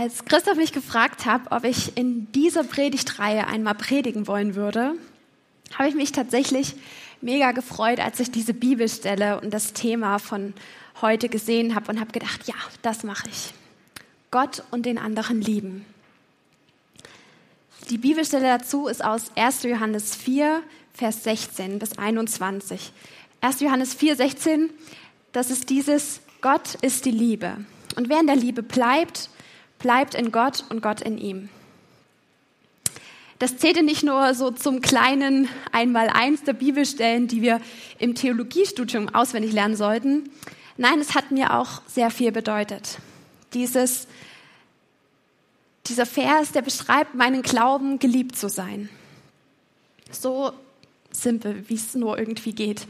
Als Christoph mich gefragt hat, ob ich in dieser Predigtreihe einmal predigen wollen würde, habe ich mich tatsächlich mega gefreut, als ich diese Bibelstelle und das Thema von heute gesehen habe und habe gedacht, ja, das mache ich. Gott und den anderen lieben. Die Bibelstelle dazu ist aus 1. Johannes 4, Vers 16 bis 21. 1. Johannes 4, 16, das ist dieses, Gott ist die Liebe. Und wer in der Liebe bleibt, bleibt in Gott und Gott in ihm. Das zählte nicht nur so zum kleinen Einmaleins der Bibelstellen, die wir im Theologiestudium auswendig lernen sollten. Nein, es hat mir auch sehr viel bedeutet. Dieses, dieser Vers, der beschreibt meinen Glauben, geliebt zu sein. So simpel, wie es nur irgendwie geht.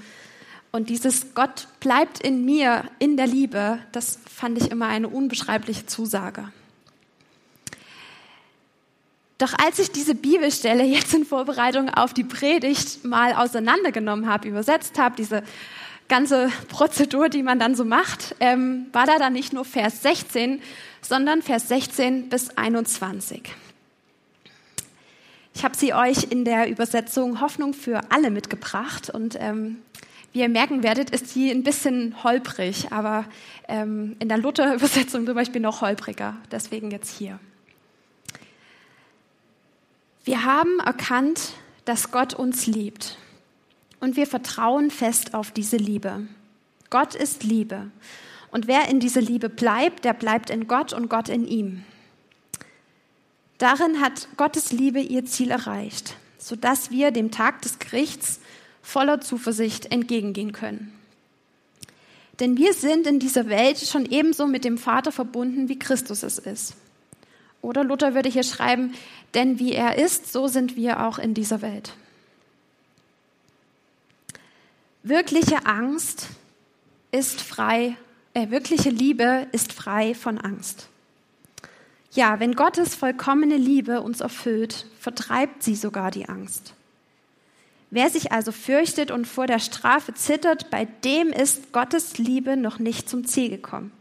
Und dieses Gott bleibt in mir, in der Liebe, das fand ich immer eine unbeschreibliche Zusage. Doch als ich diese Bibelstelle jetzt in Vorbereitung auf die Predigt mal auseinandergenommen habe, übersetzt habe, diese ganze Prozedur, die man dann so macht, ähm, war da dann nicht nur Vers 16, sondern Vers 16 bis 21. Ich habe sie euch in der Übersetzung Hoffnung für alle mitgebracht und ähm, wie ihr merken werdet, ist sie ein bisschen holprig, aber ähm, in der Luther-Übersetzung zum Beispiel noch holpriger. Deswegen jetzt hier. Wir haben erkannt, dass Gott uns liebt und wir vertrauen fest auf diese Liebe. Gott ist Liebe und wer in dieser Liebe bleibt, der bleibt in Gott und Gott in ihm. Darin hat Gottes Liebe ihr Ziel erreicht, sodass wir dem Tag des Gerichts voller Zuversicht entgegengehen können. Denn wir sind in dieser Welt schon ebenso mit dem Vater verbunden, wie Christus es ist. Oder Luther würde hier schreiben, denn wie er ist, so sind wir auch in dieser Welt. Wirkliche Angst ist frei, äh, wirkliche Liebe ist frei von Angst. Ja, wenn Gottes vollkommene Liebe uns erfüllt, vertreibt sie sogar die Angst. Wer sich also fürchtet und vor der Strafe zittert, bei dem ist Gottes Liebe noch nicht zum Ziel gekommen.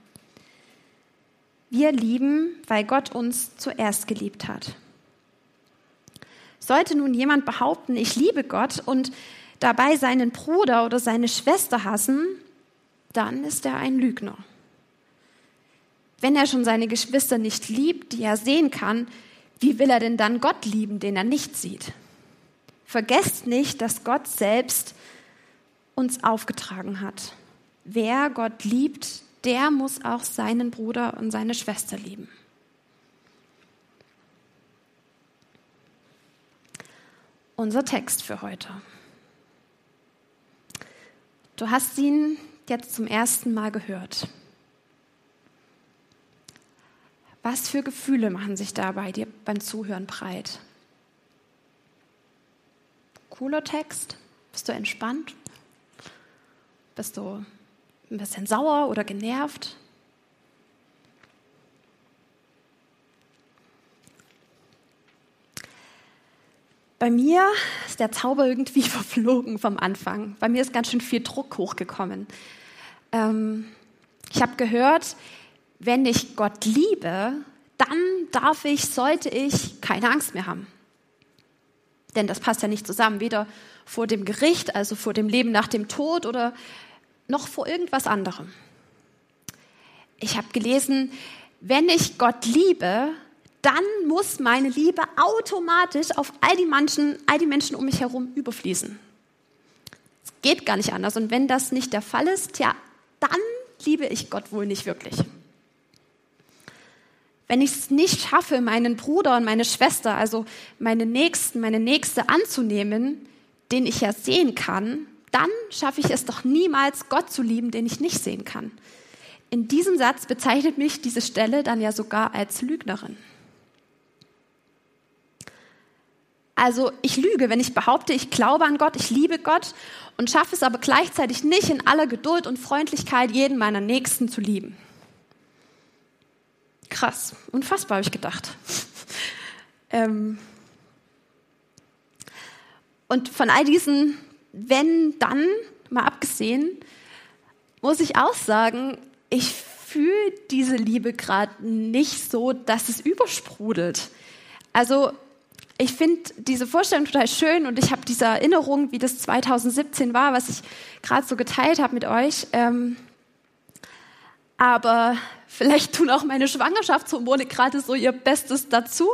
Wir lieben, weil Gott uns zuerst geliebt hat. Sollte nun jemand behaupten, ich liebe Gott und dabei seinen Bruder oder seine Schwester hassen, dann ist er ein Lügner. Wenn er schon seine Geschwister nicht liebt, die er sehen kann, wie will er denn dann Gott lieben, den er nicht sieht? Vergesst nicht, dass Gott selbst uns aufgetragen hat. Wer Gott liebt, der muss auch seinen Bruder und seine Schwester lieben. Unser Text für heute. Du hast ihn jetzt zum ersten Mal gehört. Was für Gefühle machen sich da bei dir beim Zuhören breit? Cooler Text? Bist du entspannt? Bist du ein bisschen sauer oder genervt. Bei mir ist der Zauber irgendwie verflogen vom Anfang. Bei mir ist ganz schön viel Druck hochgekommen. Ähm, ich habe gehört, wenn ich Gott liebe, dann darf ich, sollte ich keine Angst mehr haben. Denn das passt ja nicht zusammen, weder vor dem Gericht, also vor dem Leben nach dem Tod oder noch vor irgendwas anderem. Ich habe gelesen, wenn ich Gott liebe, dann muss meine Liebe automatisch auf all die Menschen, all die Menschen um mich herum überfließen. Es geht gar nicht anders. Und wenn das nicht der Fall ist, ja, dann liebe ich Gott wohl nicht wirklich. Wenn ich es nicht schaffe, meinen Bruder und meine Schwester, also meine Nächsten, meine Nächste anzunehmen, den ich ja sehen kann, dann schaffe ich es doch niemals, Gott zu lieben, den ich nicht sehen kann. In diesem Satz bezeichnet mich diese Stelle dann ja sogar als Lügnerin. Also ich lüge, wenn ich behaupte, ich glaube an Gott, ich liebe Gott und schaffe es aber gleichzeitig nicht in aller Geduld und Freundlichkeit jeden meiner Nächsten zu lieben. Krass, unfassbar habe ich gedacht. ähm und von all diesen wenn dann, mal abgesehen, muss ich auch sagen, ich fühle diese Liebe gerade nicht so, dass es übersprudelt. Also ich finde diese Vorstellung total schön und ich habe diese Erinnerung, wie das 2017 war, was ich gerade so geteilt habe mit euch. Ähm, aber vielleicht tun auch meine Schwangerschaftshormone gerade so ihr Bestes dazu.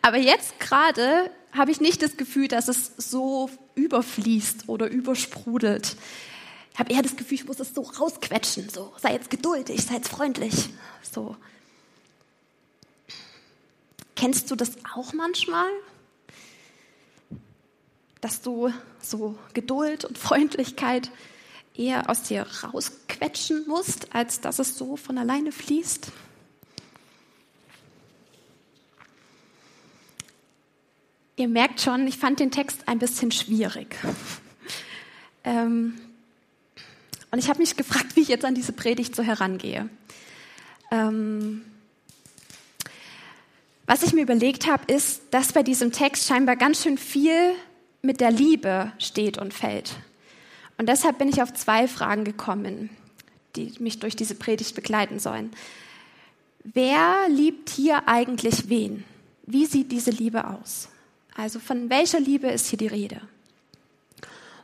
Aber jetzt gerade habe ich nicht das Gefühl, dass es so überfließt oder übersprudelt. Ich habe eher das Gefühl, ich muss es so rausquetschen. So, sei jetzt geduldig, sei jetzt freundlich. So. Kennst du das auch manchmal? Dass du so Geduld und Freundlichkeit eher aus dir rausquetschen musst, als dass es so von alleine fließt? Ihr merkt schon, ich fand den Text ein bisschen schwierig. ähm, und ich habe mich gefragt, wie ich jetzt an diese Predigt so herangehe. Ähm, was ich mir überlegt habe, ist, dass bei diesem Text scheinbar ganz schön viel mit der Liebe steht und fällt. Und deshalb bin ich auf zwei Fragen gekommen, die mich durch diese Predigt begleiten sollen. Wer liebt hier eigentlich wen? Wie sieht diese Liebe aus? Also von welcher Liebe ist hier die Rede?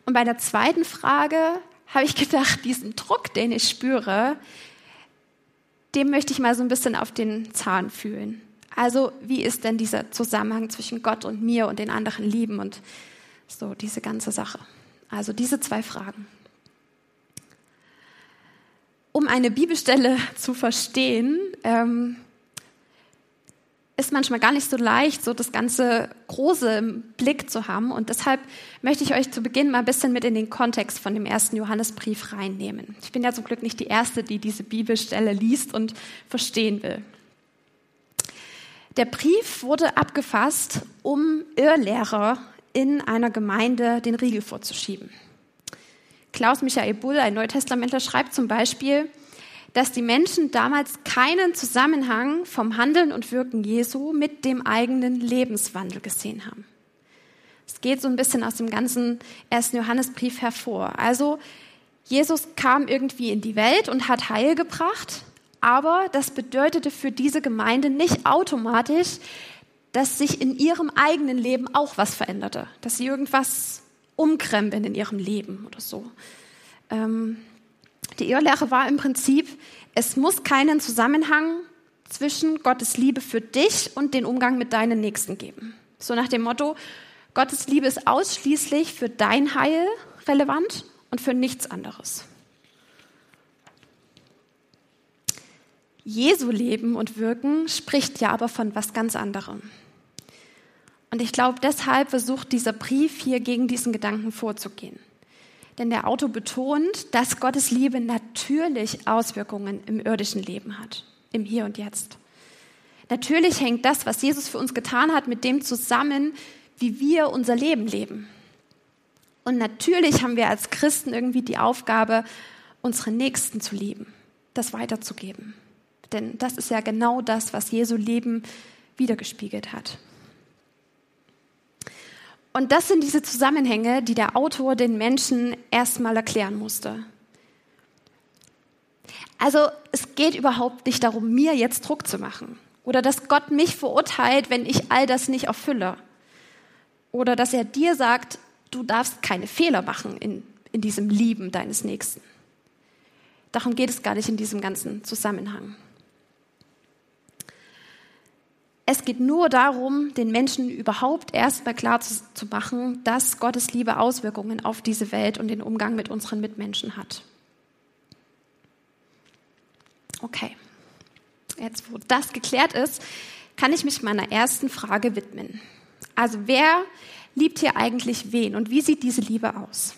Und bei der zweiten Frage habe ich gedacht, diesen Druck, den ich spüre, dem möchte ich mal so ein bisschen auf den Zahn fühlen. Also wie ist denn dieser Zusammenhang zwischen Gott und mir und den anderen Lieben und so diese ganze Sache? Also diese zwei Fragen. Um eine Bibelstelle zu verstehen, ähm, ist manchmal gar nicht so leicht, so das ganze Große im Blick zu haben. Und deshalb möchte ich euch zu Beginn mal ein bisschen mit in den Kontext von dem ersten Johannesbrief reinnehmen. Ich bin ja zum Glück nicht die Erste, die diese Bibelstelle liest und verstehen will. Der Brief wurde abgefasst, um Irrlehrer in einer Gemeinde den Riegel vorzuschieben. Klaus Michael Bull, ein Neutestamentler, schreibt zum Beispiel, dass die Menschen damals keinen Zusammenhang vom Handeln und Wirken Jesu mit dem eigenen Lebenswandel gesehen haben. Es geht so ein bisschen aus dem ganzen ersten Johannesbrief hervor. Also Jesus kam irgendwie in die Welt und hat Heil gebracht, aber das bedeutete für diese Gemeinde nicht automatisch, dass sich in ihrem eigenen Leben auch was veränderte, dass sie irgendwas umkrempeln in ihrem Leben oder so. Ähm, die Irrlehre war im Prinzip, es muss keinen Zusammenhang zwischen Gottes Liebe für dich und den Umgang mit deinen Nächsten geben. So nach dem Motto, Gottes Liebe ist ausschließlich für dein Heil relevant und für nichts anderes. Jesu Leben und Wirken spricht ja aber von was ganz anderem. Und ich glaube, deshalb versucht dieser Brief hier gegen diesen Gedanken vorzugehen. Denn der Autor betont, dass Gottes Liebe natürlich Auswirkungen im irdischen Leben hat, im Hier und Jetzt. Natürlich hängt das, was Jesus für uns getan hat, mit dem zusammen, wie wir unser Leben leben. Und natürlich haben wir als Christen irgendwie die Aufgabe, unsere Nächsten zu lieben, das weiterzugeben. Denn das ist ja genau das, was Jesu Leben wiedergespiegelt hat. Und das sind diese Zusammenhänge, die der Autor den Menschen erstmal erklären musste. Also es geht überhaupt nicht darum, mir jetzt Druck zu machen oder dass Gott mich verurteilt, wenn ich all das nicht erfülle oder dass er dir sagt, du darfst keine Fehler machen in, in diesem Lieben deines Nächsten. Darum geht es gar nicht in diesem ganzen Zusammenhang. Es geht nur darum, den Menschen überhaupt erstmal klar zu, zu, machen, dass Gottes Liebe Auswirkungen auf diese Welt und den Umgang mit unseren Mitmenschen hat. Okay, jetzt wo das geklärt ist, kann ich mich meiner ersten Frage widmen. Also wer liebt hier eigentlich wen und wie sieht diese Liebe aus?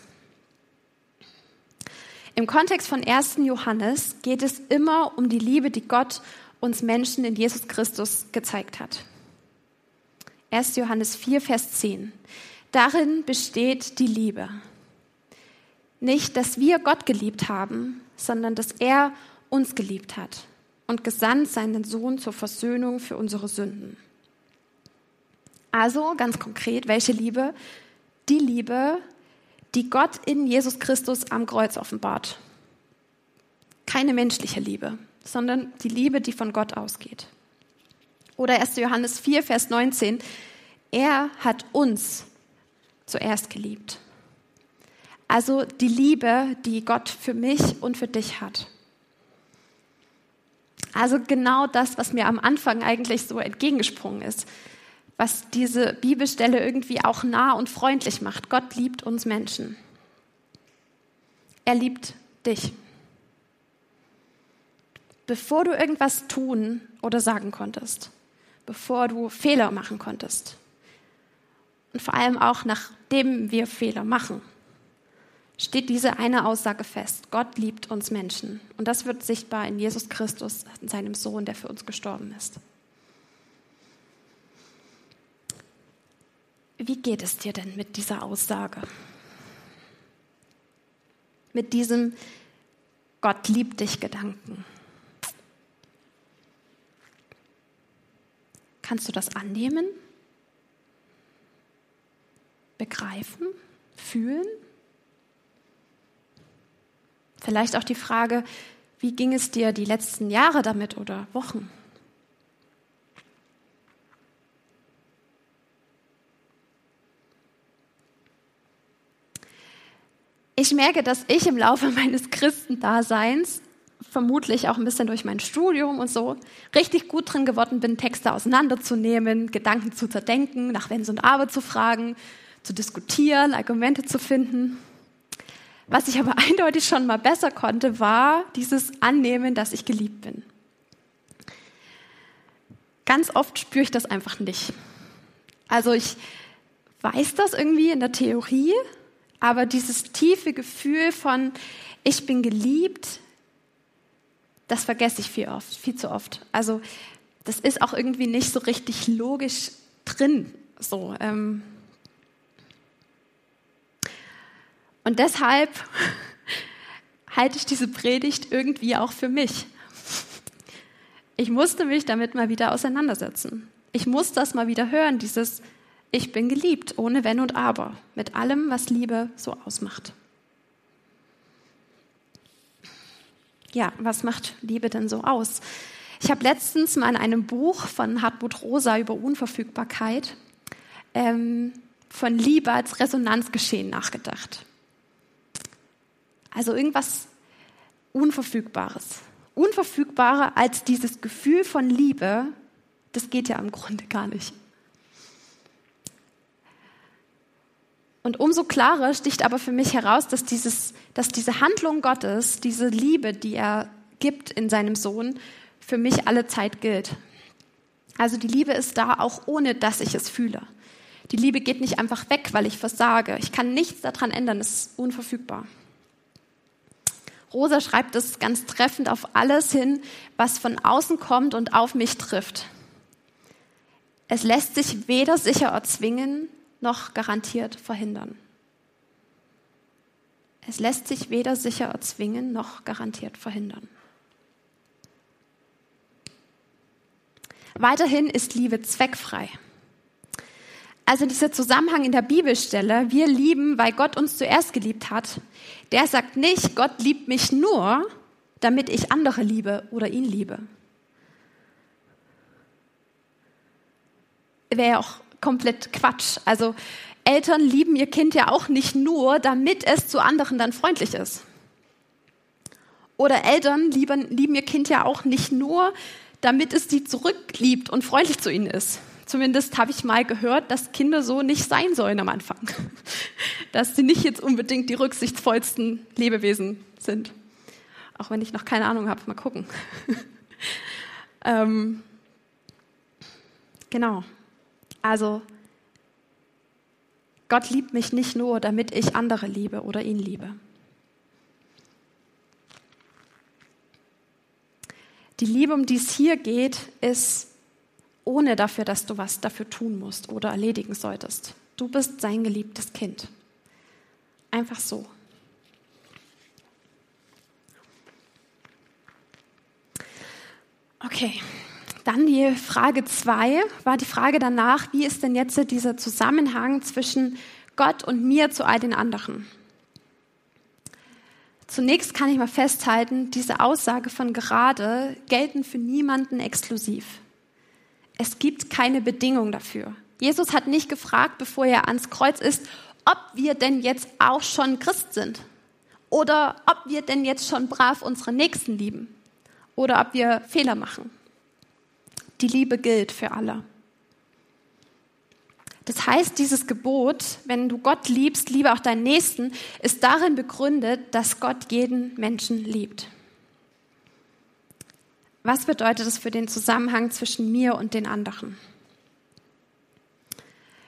Im Kontext von 1. Johannes geht es immer um die Liebe, die Gott uns Menschen in Jesus Christus gezeigt hat. 1. Johannes 4, Vers 10. Darin besteht die Liebe. Nicht, dass wir Gott geliebt haben, sondern dass er uns geliebt hat und gesandt seinen Sohn zur Versöhnung für unsere Sünden. Also ganz konkret, welche Liebe? Die Liebe, die Gott in Jesus Christus am Kreuz offenbart. Keine menschliche Liebe, sondern die Liebe, die von Gott ausgeht. Oder 1. Johannes 4, Vers 19. Er hat uns zuerst geliebt. Also die Liebe, die Gott für mich und für dich hat. Also genau das, was mir am Anfang eigentlich so entgegengesprungen ist, was diese Bibelstelle irgendwie auch nah und freundlich macht. Gott liebt uns Menschen. Er liebt dich. Bevor du irgendwas tun oder sagen konntest, bevor du Fehler machen konntest. Und vor allem auch nachdem wir Fehler machen, steht diese eine Aussage fest. Gott liebt uns Menschen. Und das wird sichtbar in Jesus Christus, in seinem Sohn, der für uns gestorben ist. Wie geht es dir denn mit dieser Aussage? Mit diesem Gott liebt dich Gedanken? Kannst du das annehmen? Begreifen? Fühlen? Vielleicht auch die Frage, wie ging es dir die letzten Jahre damit oder Wochen? Ich merke, dass ich im Laufe meines Christendaseins vermutlich auch ein bisschen durch mein Studium und so, richtig gut drin geworden bin, Texte auseinanderzunehmen, Gedanken zu zerdenken, nach Wenn und Aber zu fragen, zu diskutieren, Argumente zu finden. Was ich aber eindeutig schon mal besser konnte, war dieses Annehmen, dass ich geliebt bin. Ganz oft spüre ich das einfach nicht. Also ich weiß das irgendwie in der Theorie, aber dieses tiefe Gefühl von, ich bin geliebt, das vergesse ich viel oft, viel zu oft. Also das ist auch irgendwie nicht so richtig logisch drin. So. Ähm. Und deshalb halte ich diese Predigt irgendwie auch für mich. Ich musste mich damit mal wieder auseinandersetzen. Ich muss das mal wieder hören, dieses Ich bin geliebt, ohne Wenn und Aber, mit allem, was Liebe so ausmacht. Ja, was macht Liebe denn so aus? Ich habe letztens mal in einem Buch von Hartmut Rosa über Unverfügbarkeit ähm, von Liebe als Resonanzgeschehen nachgedacht. Also irgendwas Unverfügbares. Unverfügbarer als dieses Gefühl von Liebe, das geht ja im Grunde gar nicht. Und umso klarer sticht aber für mich heraus, dass, dieses, dass diese Handlung Gottes, diese Liebe, die er gibt in seinem Sohn, für mich alle Zeit gilt. Also die Liebe ist da, auch ohne dass ich es fühle. Die Liebe geht nicht einfach weg, weil ich versage. Ich kann nichts daran ändern, es ist unverfügbar. Rosa schreibt es ganz treffend auf alles hin, was von außen kommt und auf mich trifft. Es lässt sich weder sicher erzwingen, noch garantiert verhindern. Es lässt sich weder sicher erzwingen noch garantiert verhindern. Weiterhin ist Liebe zweckfrei. Also dieser Zusammenhang in der Bibelstelle, wir lieben, weil Gott uns zuerst geliebt hat, der sagt nicht, Gott liebt mich nur, damit ich andere liebe oder ihn liebe. Wäre auch komplett Quatsch. Also Eltern lieben ihr Kind ja auch nicht nur, damit es zu anderen dann freundlich ist. Oder Eltern lieben, lieben ihr Kind ja auch nicht nur, damit es sie zurückliebt und freundlich zu ihnen ist. Zumindest habe ich mal gehört, dass Kinder so nicht sein sollen am Anfang. Dass sie nicht jetzt unbedingt die rücksichtsvollsten Lebewesen sind. Auch wenn ich noch keine Ahnung habe, mal gucken. ähm, genau. Also, Gott liebt mich nicht nur, damit ich andere liebe oder ihn liebe. Die Liebe, um die es hier geht, ist ohne dafür, dass du was dafür tun musst oder erledigen solltest. Du bist sein geliebtes Kind. Einfach so. Okay, dann die Frage zwei war die Frage danach, wie ist denn jetzt dieser Zusammenhang zwischen Gott und mir zu all den anderen? Zunächst kann ich mal festhalten, diese Aussage von gerade gelten für niemanden exklusiv. Es gibt keine Bedingung dafür. Jesus hat nicht gefragt, bevor er ans Kreuz ist, ob wir denn jetzt auch schon Christ sind oder ob wir denn jetzt schon brav unsere Nächsten lieben oder ob wir Fehler machen. Die Liebe gilt für alle. Das heißt, dieses Gebot, wenn du Gott liebst, liebe auch deinen Nächsten, ist darin begründet, dass Gott jeden Menschen liebt. Was bedeutet das für den Zusammenhang zwischen mir und den anderen?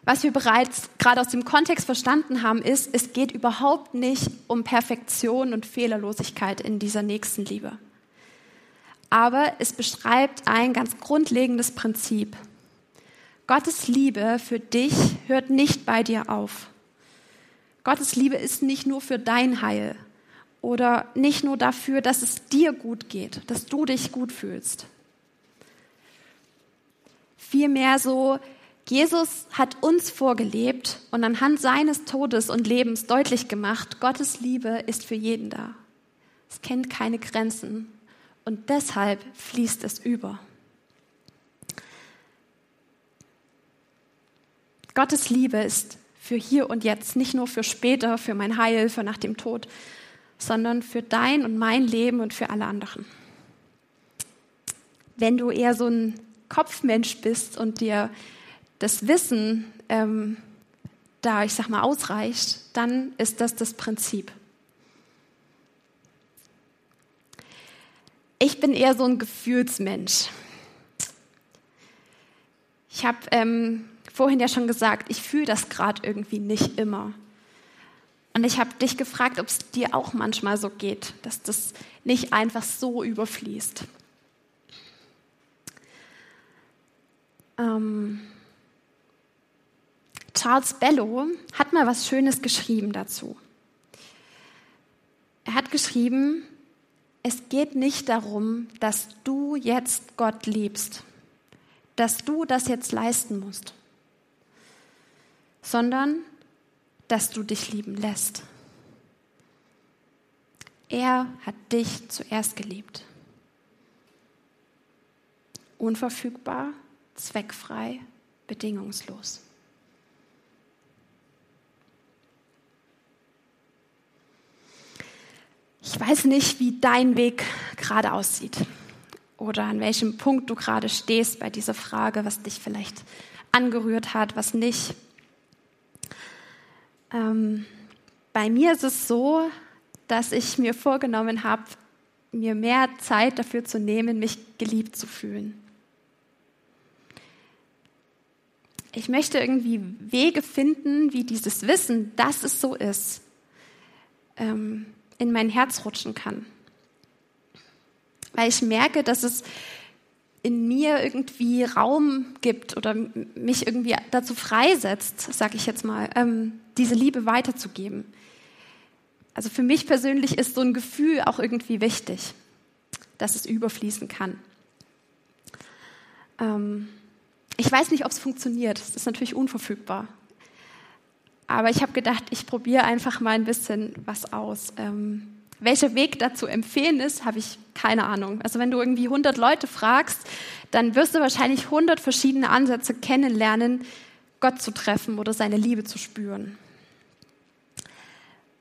Was wir bereits gerade aus dem Kontext verstanden haben, ist, es geht überhaupt nicht um Perfektion und Fehlerlosigkeit in dieser Nächstenliebe. Aber es beschreibt ein ganz grundlegendes Prinzip. Gottes Liebe für dich hört nicht bei dir auf. Gottes Liebe ist nicht nur für dein Heil oder nicht nur dafür, dass es dir gut geht, dass du dich gut fühlst. Vielmehr so, Jesus hat uns vorgelebt und anhand seines Todes und Lebens deutlich gemacht, Gottes Liebe ist für jeden da. Es kennt keine Grenzen und deshalb fließt es über. Gottes Liebe ist für hier und jetzt, nicht nur für später, für mein Heil, für nach dem Tod, sondern für dein und mein Leben und für alle anderen. Wenn du eher so ein Kopfmensch bist und dir das Wissen ähm, da, ich sag mal, ausreicht, dann ist das das Prinzip. Ich bin eher so ein Gefühlsmensch. Ich habe ähm, vorhin ja schon gesagt, ich fühle das gerade irgendwie nicht immer. Und ich habe dich gefragt, ob es dir auch manchmal so geht, dass das nicht einfach so überfließt. Ähm Charles Bellow hat mal was Schönes geschrieben dazu. Er hat geschrieben, es geht nicht darum, dass du jetzt Gott liebst, dass du das jetzt leisten musst sondern dass du dich lieben lässt. Er hat dich zuerst geliebt. Unverfügbar, zweckfrei, bedingungslos. Ich weiß nicht, wie dein Weg gerade aussieht oder an welchem Punkt du gerade stehst bei dieser Frage, was dich vielleicht angerührt hat, was nicht. Ähm, bei mir ist es so, dass ich mir vorgenommen habe, mir mehr Zeit dafür zu nehmen, mich geliebt zu fühlen. Ich möchte irgendwie Wege finden, wie dieses Wissen, dass es so ist, ähm, in mein Herz rutschen kann. Weil ich merke, dass es in mir irgendwie Raum gibt oder mich irgendwie dazu freisetzt, sag ich jetzt mal, ähm, diese Liebe weiterzugeben. Also für mich persönlich ist so ein Gefühl auch irgendwie wichtig, dass es überfließen kann. Ähm, ich weiß nicht, ob es funktioniert. Das ist natürlich unverfügbar. Aber ich habe gedacht, ich probiere einfach mal ein bisschen was aus. Ähm, welcher Weg dazu empfehlen ist, habe ich keine Ahnung. Also wenn du irgendwie 100 Leute fragst, dann wirst du wahrscheinlich 100 verschiedene Ansätze kennenlernen, Gott zu treffen oder seine Liebe zu spüren.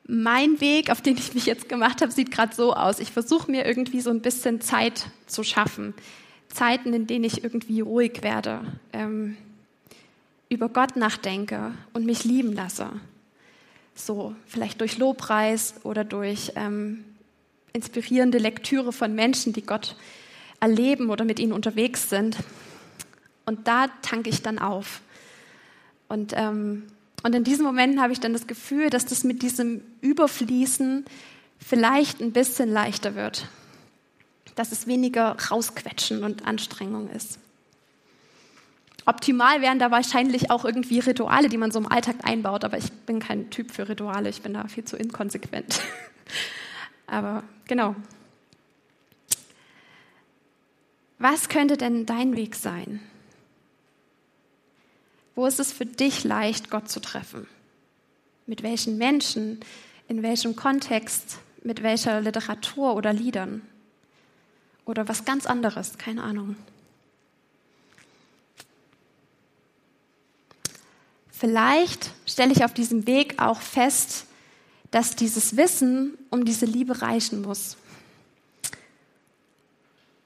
Mein Weg, auf den ich mich jetzt gemacht habe, sieht gerade so aus. Ich versuche mir irgendwie so ein bisschen Zeit zu schaffen. Zeiten, in denen ich irgendwie ruhig werde, ähm, über Gott nachdenke und mich lieben lasse. So, vielleicht durch Lobpreis oder durch ähm, inspirierende Lektüre von Menschen, die Gott erleben oder mit ihnen unterwegs sind. Und da tanke ich dann auf. Und, ähm, und in diesen Momenten habe ich dann das Gefühl, dass das mit diesem Überfließen vielleicht ein bisschen leichter wird. Dass es weniger rausquetschen und Anstrengung ist. Optimal wären da wahrscheinlich auch irgendwie Rituale, die man so im Alltag einbaut, aber ich bin kein Typ für Rituale, ich bin da viel zu inkonsequent. aber genau. Was könnte denn dein Weg sein? Wo ist es für dich leicht, Gott zu treffen? Mit welchen Menschen? In welchem Kontext? Mit welcher Literatur oder Liedern? Oder was ganz anderes? Keine Ahnung. Vielleicht stelle ich auf diesem Weg auch fest, dass dieses Wissen um diese Liebe reichen muss.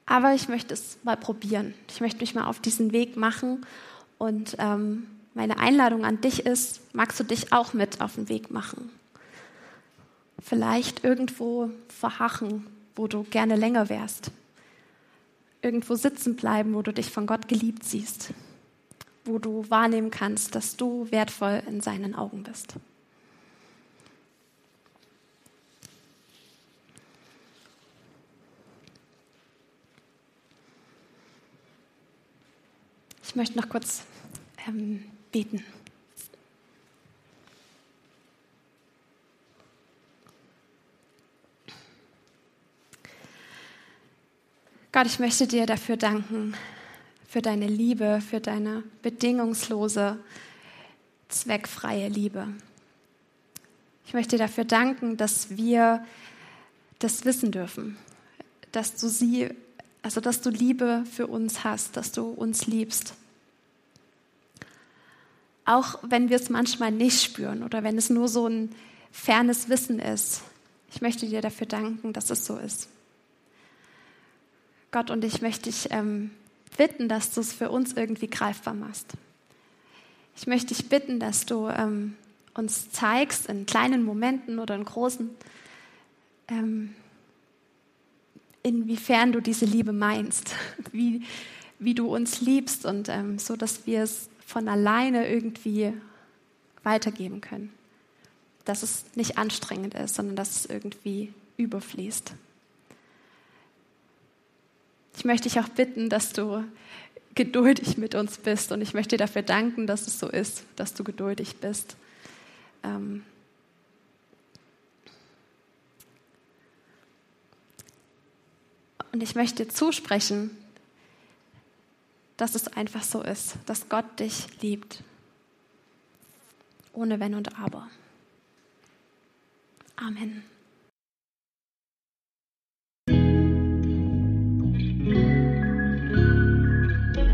Aber ich möchte es mal probieren. Ich möchte mich mal auf diesen Weg machen. Und ähm, meine Einladung an dich ist, magst du dich auch mit auf den Weg machen? Vielleicht irgendwo verhachen, wo du gerne länger wärst. Irgendwo sitzen bleiben, wo du dich von Gott geliebt siehst wo du wahrnehmen kannst, dass du wertvoll in seinen Augen bist. Ich möchte noch kurz ähm, beten. Gott, ich möchte dir dafür danken, für deine Liebe, für deine bedingungslose, zweckfreie Liebe. Ich möchte dir dafür danken, dass wir das wissen dürfen, dass du sie, also dass du Liebe für uns hast, dass du uns liebst. Auch wenn wir es manchmal nicht spüren oder wenn es nur so ein fernes Wissen ist. Ich möchte dir dafür danken, dass es so ist. Gott, und ich möchte dich ähm, bitten, dass du es für uns irgendwie greifbar machst. Ich möchte dich bitten, dass du ähm, uns zeigst, in kleinen Momenten oder in großen, ähm, inwiefern du diese Liebe meinst, wie, wie du uns liebst und ähm, so, dass wir es von alleine irgendwie weitergeben können. Dass es nicht anstrengend ist, sondern dass es irgendwie überfließt. Ich möchte dich auch bitten, dass du geduldig mit uns bist und ich möchte dir dafür danken, dass es so ist, dass du geduldig bist. Ähm und ich möchte dir zusprechen, dass es einfach so ist, dass Gott dich liebt, ohne Wenn und Aber. Amen.